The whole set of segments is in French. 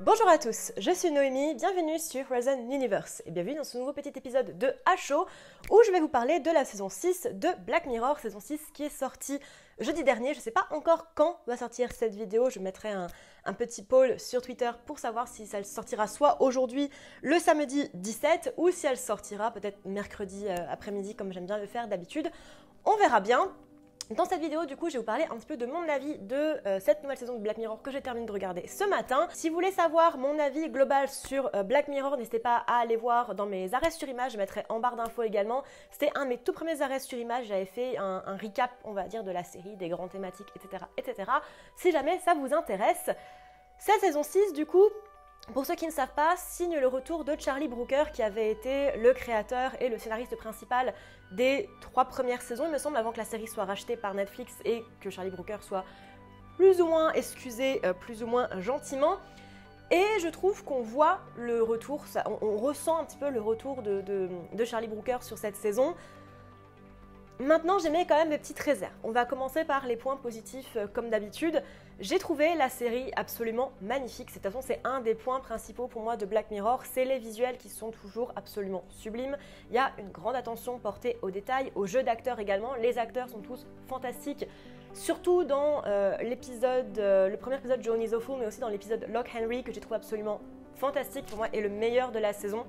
Bonjour à tous, je suis Noémie, bienvenue sur Horizon Universe et bienvenue dans ce nouveau petit épisode de HO où je vais vous parler de la saison 6 de Black Mirror, saison 6 qui est sortie jeudi dernier. Je ne sais pas encore quand va sortir cette vidéo, je mettrai un, petit poll sur Twitter pour savoir si ça sortira soit aujourd'hui le samedi 17 ou si elle sortira peut-être mercredi euh, après-midi comme j'aime bien le faire d'habitude. On verra bien. Dans cette vidéo, du coup, je vais vous parler un petit peu de mon avis de euh, cette nouvelle saison de Black Mirror que j'ai terminé de regarder ce matin. Si vous voulez savoir mon avis global sur euh, Black Mirror, n'hésitez pas à aller voir dans mes arrêts sur image, je mettrai en barre d'infos également. C'était un de mes tout premiers arrêts sur image, j'avais fait un, recap, on va dire, de la série, des grandes thématiques, etc., etc. Si jamais ça vous intéresse. Cette saison 6, du coup, pour ceux qui ne savent pas, signe le retour de Charlie Brooker qui avait été le créateur et le scénariste principal des trois premières saisons, il me semble, avant que la série soit rachetée par Netflix et que Charlie Brooker soit plus ou moins excusé, euh, plus ou moins gentiment. Et je trouve qu'on voit le retour, on, ressent un petit peu le retour de, de Charlie Brooker sur cette saison. Maintenant, j'ai mis quand même des petites réserves. On va commencer par les points positifs euh, comme d'habitude. J'ai trouvé la série absolument magnifique. De toute façon, c'est un des points principaux pour moi de Black Mirror. C'est les visuels qui sont toujours absolument sublimes. Il y a une grande attention portée aux détails, aux jeux d'acteurs également. Les acteurs sont tous fantastiques. Surtout dans euh, l'épisode, euh, le premier épisode Johnny Zofu, mais aussi dans l'épisode Lock Henry que j'ai trouvé absolument fantastique pour moi et le meilleur de la saison.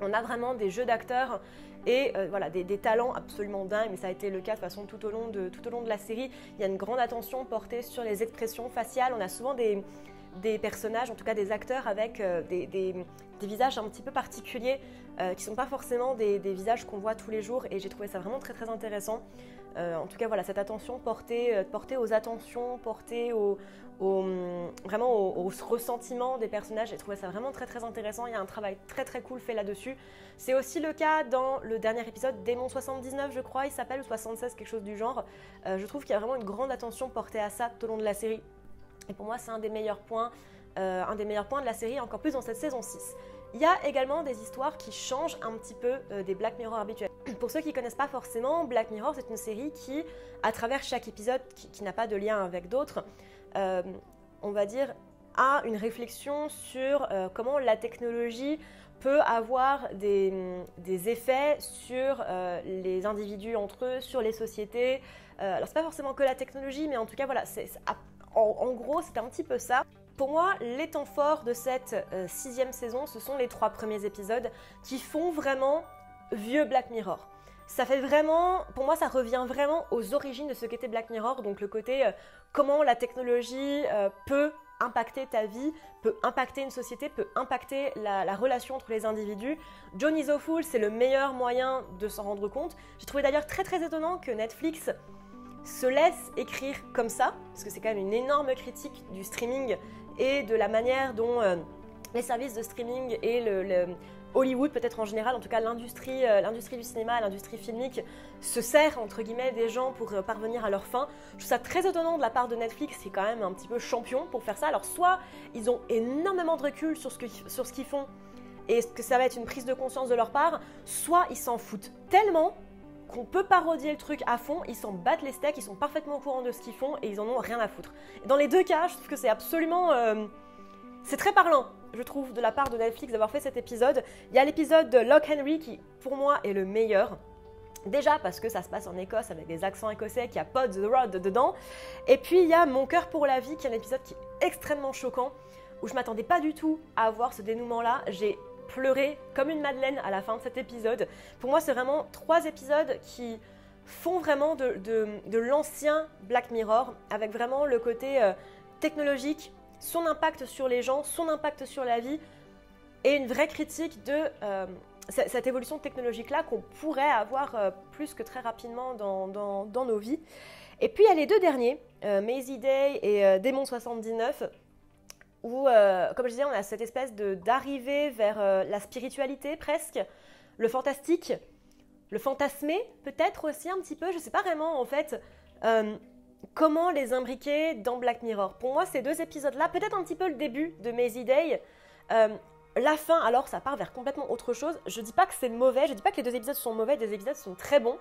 On a vraiment des jeux d'acteurs et euh, voilà, des, talents absolument dingues, mais ça a été le cas de façon tout au, long de, la série. Il y a une grande attention portée sur les expressions faciales. On a souvent des, des personnages, en tout cas des acteurs avec euh, des, des, visages un petit peu particuliers euh, qui ne sont pas forcément des, visages qu'on voit tous les jours et j'ai trouvé ça vraiment très très intéressant. en tout cas voilà, cette attention portée, portée aux attentions, portée au, vraiment au, ressentiment des personnages, j'ai trouvé ça vraiment très très intéressant. Il y a un travail très très cool fait là-dessus. C'est aussi le cas dans le dernier épisode, Démon 79 je crois, il s'appelle, ou 76, quelque chose du genre. je trouve qu'il y a vraiment une grande attention portée à ça tout au long de la série. Et pour moi, c'est un des meilleurs points, euh, un des meilleurs points de la série, encore plus dans cette saison 6. Il y a également des histoires qui changent un petit peu euh, des Black Mirror habituels. Pour ceux qui ne connaissent pas forcément, Black Mirror, c'est une série qui, à travers chaque épisode, qui, n'a pas de lien avec d'autres, euh, on va dire, a une réflexion sur comment la technologie peut avoir des, des effets sur les individus entre eux, sur les sociétés. alors, c'est pas forcément que la technologie, mais en tout cas, voilà, c'est en, gros, c'est un petit peu ça. Pour moi, les temps forts de cette euh, sixième saison, ce sont les trois premiers épisodes qui font vraiment vieux Black Mirror. Ça fait vraiment, pour moi, ça revient vraiment aux origines de ce qu'était Black Mirror, donc le côté euh, comment la technologie euh, peut impacter ta vie, peut impacter une société, peut impacter la, relation entre les individus. Johnny Fool, c'est le meilleur moyen de s'en rendre compte. J'ai trouvé d'ailleurs très très étonnant que Netflix se laisse écrire comme ça, parce que c'est quand même une énorme critique du streaming et de la manière dont euh, les services de streaming et Hollywood peut-être en général, en tout cas l'industrie, euh, l'industrie du cinéma, l'industrie filmique se sert entre guillemets des gens pour euh, parvenir à leur fin. Je trouve ça très étonnant de la part de Netflix, c'est quand même un petit peu champion pour faire ça. Alors soit ils ont énormément de recul sur ce, que, sur ce qu'ils font et que ça va être une prise de conscience de leur part, soit ils s'en foutent tellement qu'on peut parodier le truc à fond, ils s'en battent les steaks, ils sont parfaitement au courant de ce qu'ils font et ils en ont rien à foutre. dans les deux cas, je trouve que c'est absolument... Euh, c'est très parlant, je trouve, de la part de Netflix d'avoir fait cet épisode. Il y a l'épisode de Lock Henry qui, pour moi, est le meilleur. Déjà parce que ça se passe en Écosse avec des accents écossais, qu'il y a Pod the Rod dedans. Et puis il y a Mon cœur pour la vie, qui est un épisode qui est extrêmement choquant, où je m'attendais pas du tout à avoir ce dénouement-là. J'ai pleurer comme une madeleine à la fin de cet épisode. Pour moi, c'est vraiment trois épisodes qui font vraiment de, l'ancien Black Mirror, avec vraiment le côté euh, technologique, son impact sur les gens, son impact sur la vie, et une vraie critique de euh, cette évolution technologique-là qu'on pourrait avoir euh, plus que très rapidement dans, nos vies. Et puis il y a les deux derniers, Maisie Day et Démon 79, où, euh, comme je disais, on a cette espèce d'arrivée vers euh, la spiritualité presque, le fantastique, le fantasmé peut-être aussi un petit peu, je ne sais pas vraiment en fait euh, comment les imbriquer dans Black Mirror. Pour moi, ces deux épisodes-là, peut-être un petit peu le début de Maisie Day, la fin, alors ça part vers complètement autre chose. Je dis pas que c'est mauvais, je dis pas que les deux épisodes sont mauvais, les épisodes sont très bons,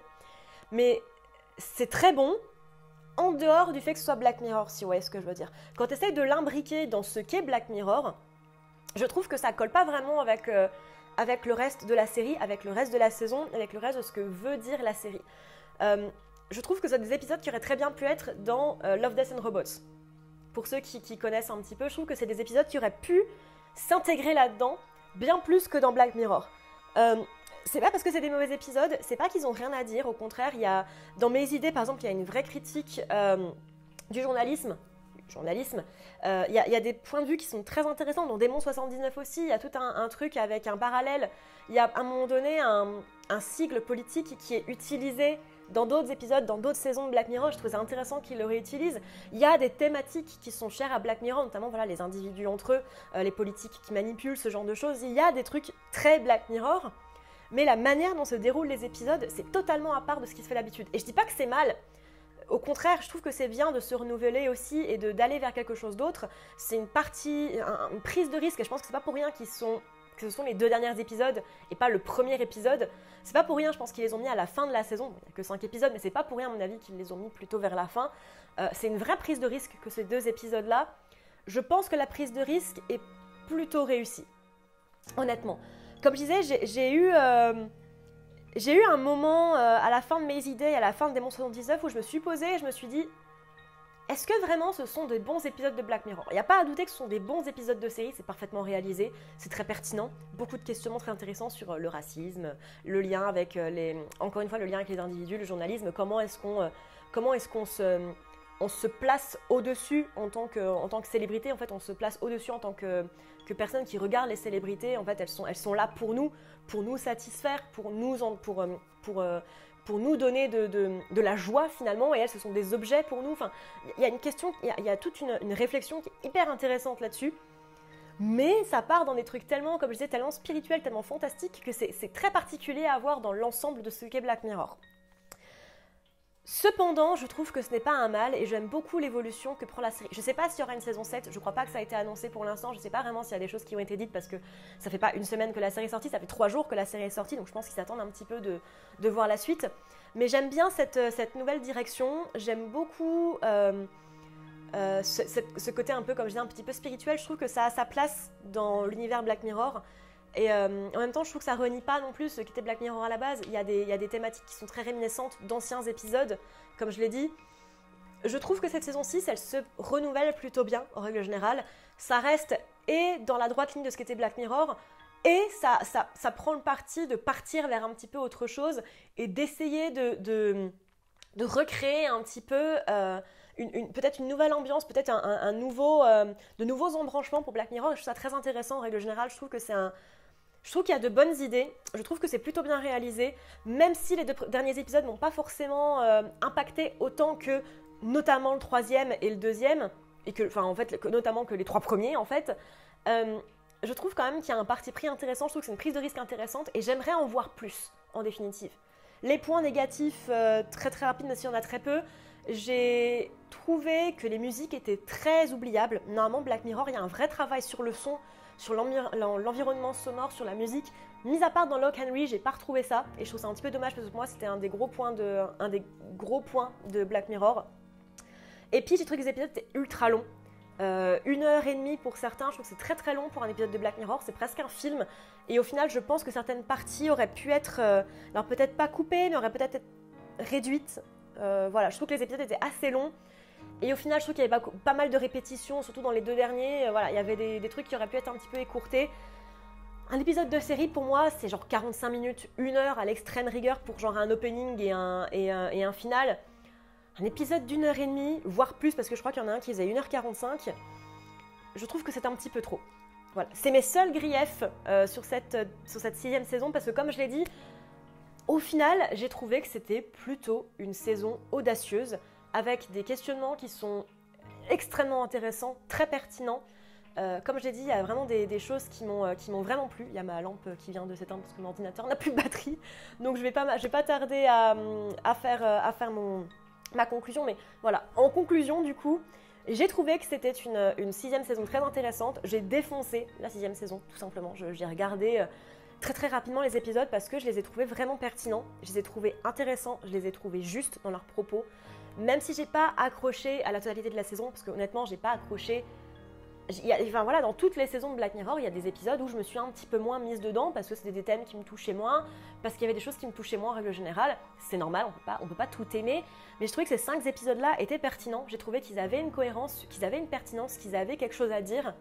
mais c'est très bon, en dehors du fait que ce soit Black Mirror, si vous voyez ce que je veux dire. Quand tu essayes de l'imbriquer dans ce qu'est Black Mirror, je trouve que ça colle pas vraiment avec, euh, avec le reste de la série, avec le reste de la saison, avec le reste de ce que veut dire la série. Euh, je trouve que c'est des épisodes qui auraient très bien pu être dans euh, Love, Death and Robots. Pour ceux qui, qui connaissent un petit peu, je trouve que c'est des épisodes qui auraient pu s'intégrer là-dedans bien plus que dans Black Mirror. C'est pas parce que c'est des mauvais épisodes, c'est pas qu'ils ont rien à dire. Au contraire, il y a dans mes idées, par exemple, il y a une vraie critique euh, du journalisme. Journalisme. Euh, Il y, a- des points de vue qui sont très intéressants. Dans Démon 79 aussi, il y a tout un, un truc avec un parallèle. Il y a à un moment donné un, un sigle politique qui est utilisé dans d'autres épisodes, dans d'autres saisons de Black Mirror. Je trouve ça intéressant qu'ils le réutilisent. Il y a des thématiques qui sont chères à Black Mirror, notamment voilà, les individus entre eux, euh, les politiques qui manipulent, ce genre de choses. Il y a des trucs très Black Mirror. Mais la manière dont se déroulent les épisodes, c'est totalement à part de ce qui se fait d'habitude. Et je dis pas que c'est mal. Au contraire, je trouve que c'est bien de se renouveler aussi et d'aller vers quelque chose d'autre. C'est une partie, un- une prise de risque. Et je pense que c'est pas pour rien sont que ce sont les deux derniers épisodes et pas le premier épisode. C'est pas pour rien, je pense qu'ils les ont mis à la fin de la saison. Il n'y a que 5 épisodes, mais c'est pas pour rien, à mon avis, qu'ils les ont mis plutôt vers la fin. Euh, c'est une vraie prise de risque que ces deux épisodes-là. Je pense que la prise de risque est plutôt réussie. Honnêtement. Comme je disais, j'ai- eu. euh, eu un moment euh, à la fin de mes idées, à la fin de Démon 79, où je me suis posée et je me suis dit est-ce que vraiment ce sont des bons épisodes de Black Mirror? Il n'y a pas à douter que ce sont des bons épisodes de série, c'est parfaitement réalisé, c'est très pertinent, beaucoup de questionnements très intéressants sur euh, le racisme, le lien avec euh, les. Encore une fois, le lien avec les individus, le journalisme, comment est-ce qu'on comment est-ce qu'on se. On se place au-dessus en en tant que célébrité, en fait, on se place au-dessus en tant que, que personne qui regarde les célébrités. En fait, elles sont, elles sont là pour nous, pour nous satisfaire, pour nous, pour, euh, pour, euh, pour nous donner de, de- de la joie finalement, et elles, ce sont des objets pour nous. Enfin, il y a une question, il y a, toute une, une réflexion qui est hyper intéressante là-dessus. Mais ça part dans des trucs tellement, comme je disais, tellement spirituels, tellement fantastiques, que c'est c'est très particulier à voir dans l'ensemble de ce qu'est Black Mirror. Cependant, je trouve que ce n'est pas un mal et j'aime beaucoup l'évolution que prend la série. Je sais pas s'il y aura une saison 7, je crois pas que ça a été annoncé pour l'instant, je sais pas vraiment s'il y a des choses qui ont été dites parce que ça fait pas une semaine que la série est sortie, ça fait trois jours que la série est sortie, donc je pense qu'ils s'attendent un petit peu de, voir la suite. Mais j'aime bien cette, euh, nouvelle direction, j'aime beaucoup euh, euh, ce, ce côté un peu, comme je dis, un petit peu spirituel, je trouve que ça a sa place dans l'univers Black Mirror. Et euh, en même temps, je trouve que ça renie pas non plus ce qu'était Black Mirror à la base. Il y, a des, thématiques qui sont très réminiscentes d'anciens épisodes, comme je l'ai dit. Je trouve que cette saison 6, elle se renouvelle plutôt bien, en règle générale. Ça reste et dans la droite ligne de ce qu'était Black Mirror, et ça, prend le parti de partir vers un petit peu autre chose et d'essayer de, recréer un petit peu euh, peut-être une nouvelle ambiance, peut-être un, nouveau, euh, de nouveaux embranchements pour Black Mirror. Je trouve ça très intéressant en règle générale. Je trouve que c'est un, je trouve qu'il y a de bonnes idées. Je trouve que c'est plutôt bien réalisé, même si les deux derniers épisodes n'ont pas forcément euh, impacté autant que notamment le troisième et le deuxième, et que, enfin en fait, notamment que les trois premiers en fait. Euh, je trouve quand même qu'il y a un parti pris intéressant. Je trouve que c'est une prise de risque intéressante, et j'aimerais en voir plus en définitive. Les points négatifs, euh, très très rapides, même s'il y en a très peu, j'ai trouvé que les musiques étaient très oubliables. Normalement, Black Mirror, il y a un vrai travail sur le son, sur l'envir- l'en- l'environnement sonore, sur la musique. Mis à part dans Lock Henry, j'ai pas retrouvé ça, et je trouve ça un petit peu dommage parce que pour moi, c'était un des gros points de, un des gros points de Black Mirror. Et puis, j'ai trouvé que les épisodes étaient ultra longs. Euh, une heure et demie pour certains, je trouve que c'est très très long pour un épisode de Black Mirror, c'est presque un film. Et au final, je pense que certaines parties auraient pu être, euh, alors peut-être pas coupées, mais auraient peut-être réduites. Euh, voilà, je trouve que les épisodes étaient assez longs. Et au final, je trouve qu'il y avait pas, mal de répétitions, surtout dans les deux derniers. Euh, voilà, il y avait des, trucs qui auraient pu être un petit peu écourtés. Un épisode de série, pour moi, c'est genre 45 minutes, une heure à l'extrême rigueur pour genre un opening et un final. Un épisode d'une heure et demie, voire plus, parce que je crois qu'il y en a un qui faisait 1h45. Je trouve que c'est un petit peu trop. Voilà, c'est mes seuls griefs euh, sur, cette, sur cette sixième saison, parce que comme je l'ai dit, au final, j'ai trouvé que c'était plutôt une saison audacieuse, avec des questionnements qui sont extrêmement intéressants, très pertinents. Euh, comme je l'ai dit, il y a vraiment des, choses qui m'ont euh, qui m'ont vraiment plu. Il y a ma lampe qui vient de s'éteindre parce que mon ordinateur n'a plus de batterie. Donc je je vais pas tarder à, faire, euh, ma conclusion. Mais voilà, en conclusion du coup, j'ai trouvé que c'était une, sixième saison très intéressante. J'ai défoncé la sixième saison, tout simplement. J'ai regardé très très rapidement les épisodes parce que je les ai trouvés vraiment pertinents. Je les ai trouvés intéressants, je les ai trouvés justes dans leurs propos. Même si j'ai pas accroché à la totalité de la saison, parce que honnêtement, j'ai pas accroché enfin voilà, dans toutes les saisons de Black Mirror, il y a des épisodes où je me suis un petit peu moins mise dedans parce que c'était des thèmes qui me touchaient moins, parce qu'il y avait des choses qui me touchaient moins en règle générale. C'est normal, on peut pas, on peut pas tout aimer, mais je trouvais que ces cinq épisodes-là étaient pertinents. J'ai trouvé qu'ils avaient une cohérence, qu'ils avaient une pertinence, qu'ils avaient quelque chose à dire.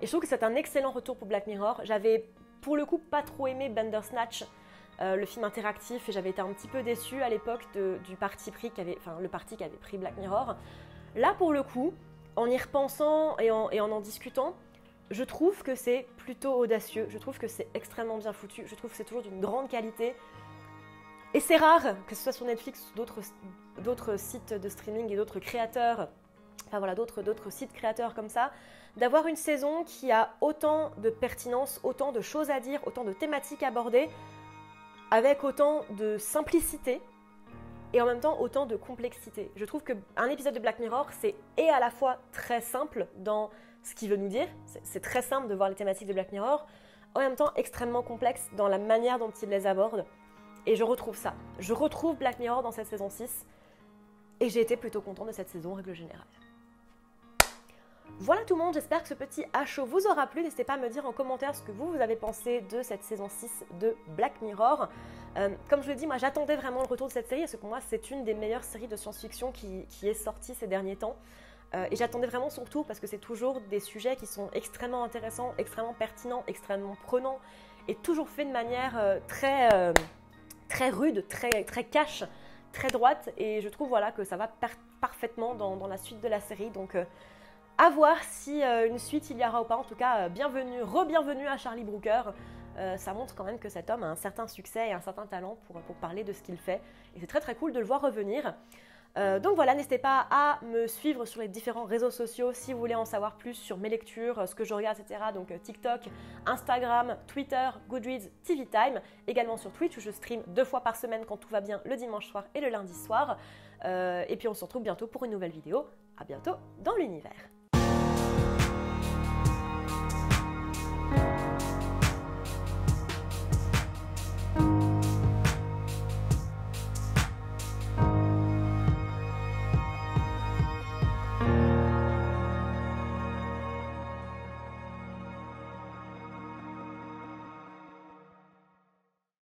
Et je trouve que c'est un excellent retour pour Black Mirror. J'avais pour le coup pas trop aimé Bandersnatch, euh, le film interactif, et j'avais été un petit peu déçue à l'époque du parti pris qu'avait, enfin le parti qui avait pris Black Mirror. Là pour le coup, en y repensant et en, en, discutant, je trouve que c'est plutôt audacieux, je trouve que c'est extrêmement bien foutu, je trouve que c'est toujours d'une grande qualité. Et c'est rare, que ce soit sur Netflix ou d'autres sites de streaming et d'autres créateurs, d'autres sites créateurs comme ça, d'avoir une saison qui a autant de pertinence, autant de choses à dire, autant de thématiques abordées, avec autant de simplicité et en même temps autant de complexité. Je trouve qu'un épisode de Black Mirror, c'est et à la fois très simple dans ce qu'il veut nous dire, c'est très simple de voir les thématiques de Black Mirror, en même temps extrêmement complexe dans la manière dont il les aborde. Et je retrouve ça. Je retrouve Black Mirror dans cette saison 6. Et j'ai été plutôt content de cette saison règle générale. Voilà tout le monde, j'espère que ce petit HO vous aura plu. N'hésitez pas à me dire en commentaire ce que vous, vous avez pensé de cette saison 6 de Black Mirror. Euh, comme je le dis, moi j'attendais vraiment le retour de cette série parce que pour moi c'est une des meilleures séries de science-fiction qui, est sortie ces derniers temps. Euh, et j'attendais vraiment son retour parce que c'est toujours des sujets qui sont extrêmement intéressants, extrêmement pertinents, extrêmement prenants et toujours fait de manière euh, très, très rude, très, très cash, très droite. Et je trouve voilà, que ça va parfaitement dans, dans, la suite de la série. Donc à voir si euh, une suite il y aura ou pas. En tout cas, euh, bienvenue, re-bienvenue à Charlie Brooker. Euh, ça montre quand même que cet homme a un certain succès et un certain talent pour, pour parler de ce qu'il fait. Et c'est très très cool de le voir revenir. donc voilà, n'hésitez pas à me suivre sur les différents réseaux sociaux si vous voulez en savoir plus sur mes lectures, ce que je regarde, etc. Donc TikTok, Instagram, Twitter, Goodreads, TV Time. Également sur Twitch où je stream deux fois par semaine quand tout va bien le dimanche soir et le lundi soir. et puis on se retrouve bientôt pour une nouvelle vidéo. À bientôt dans l'univers.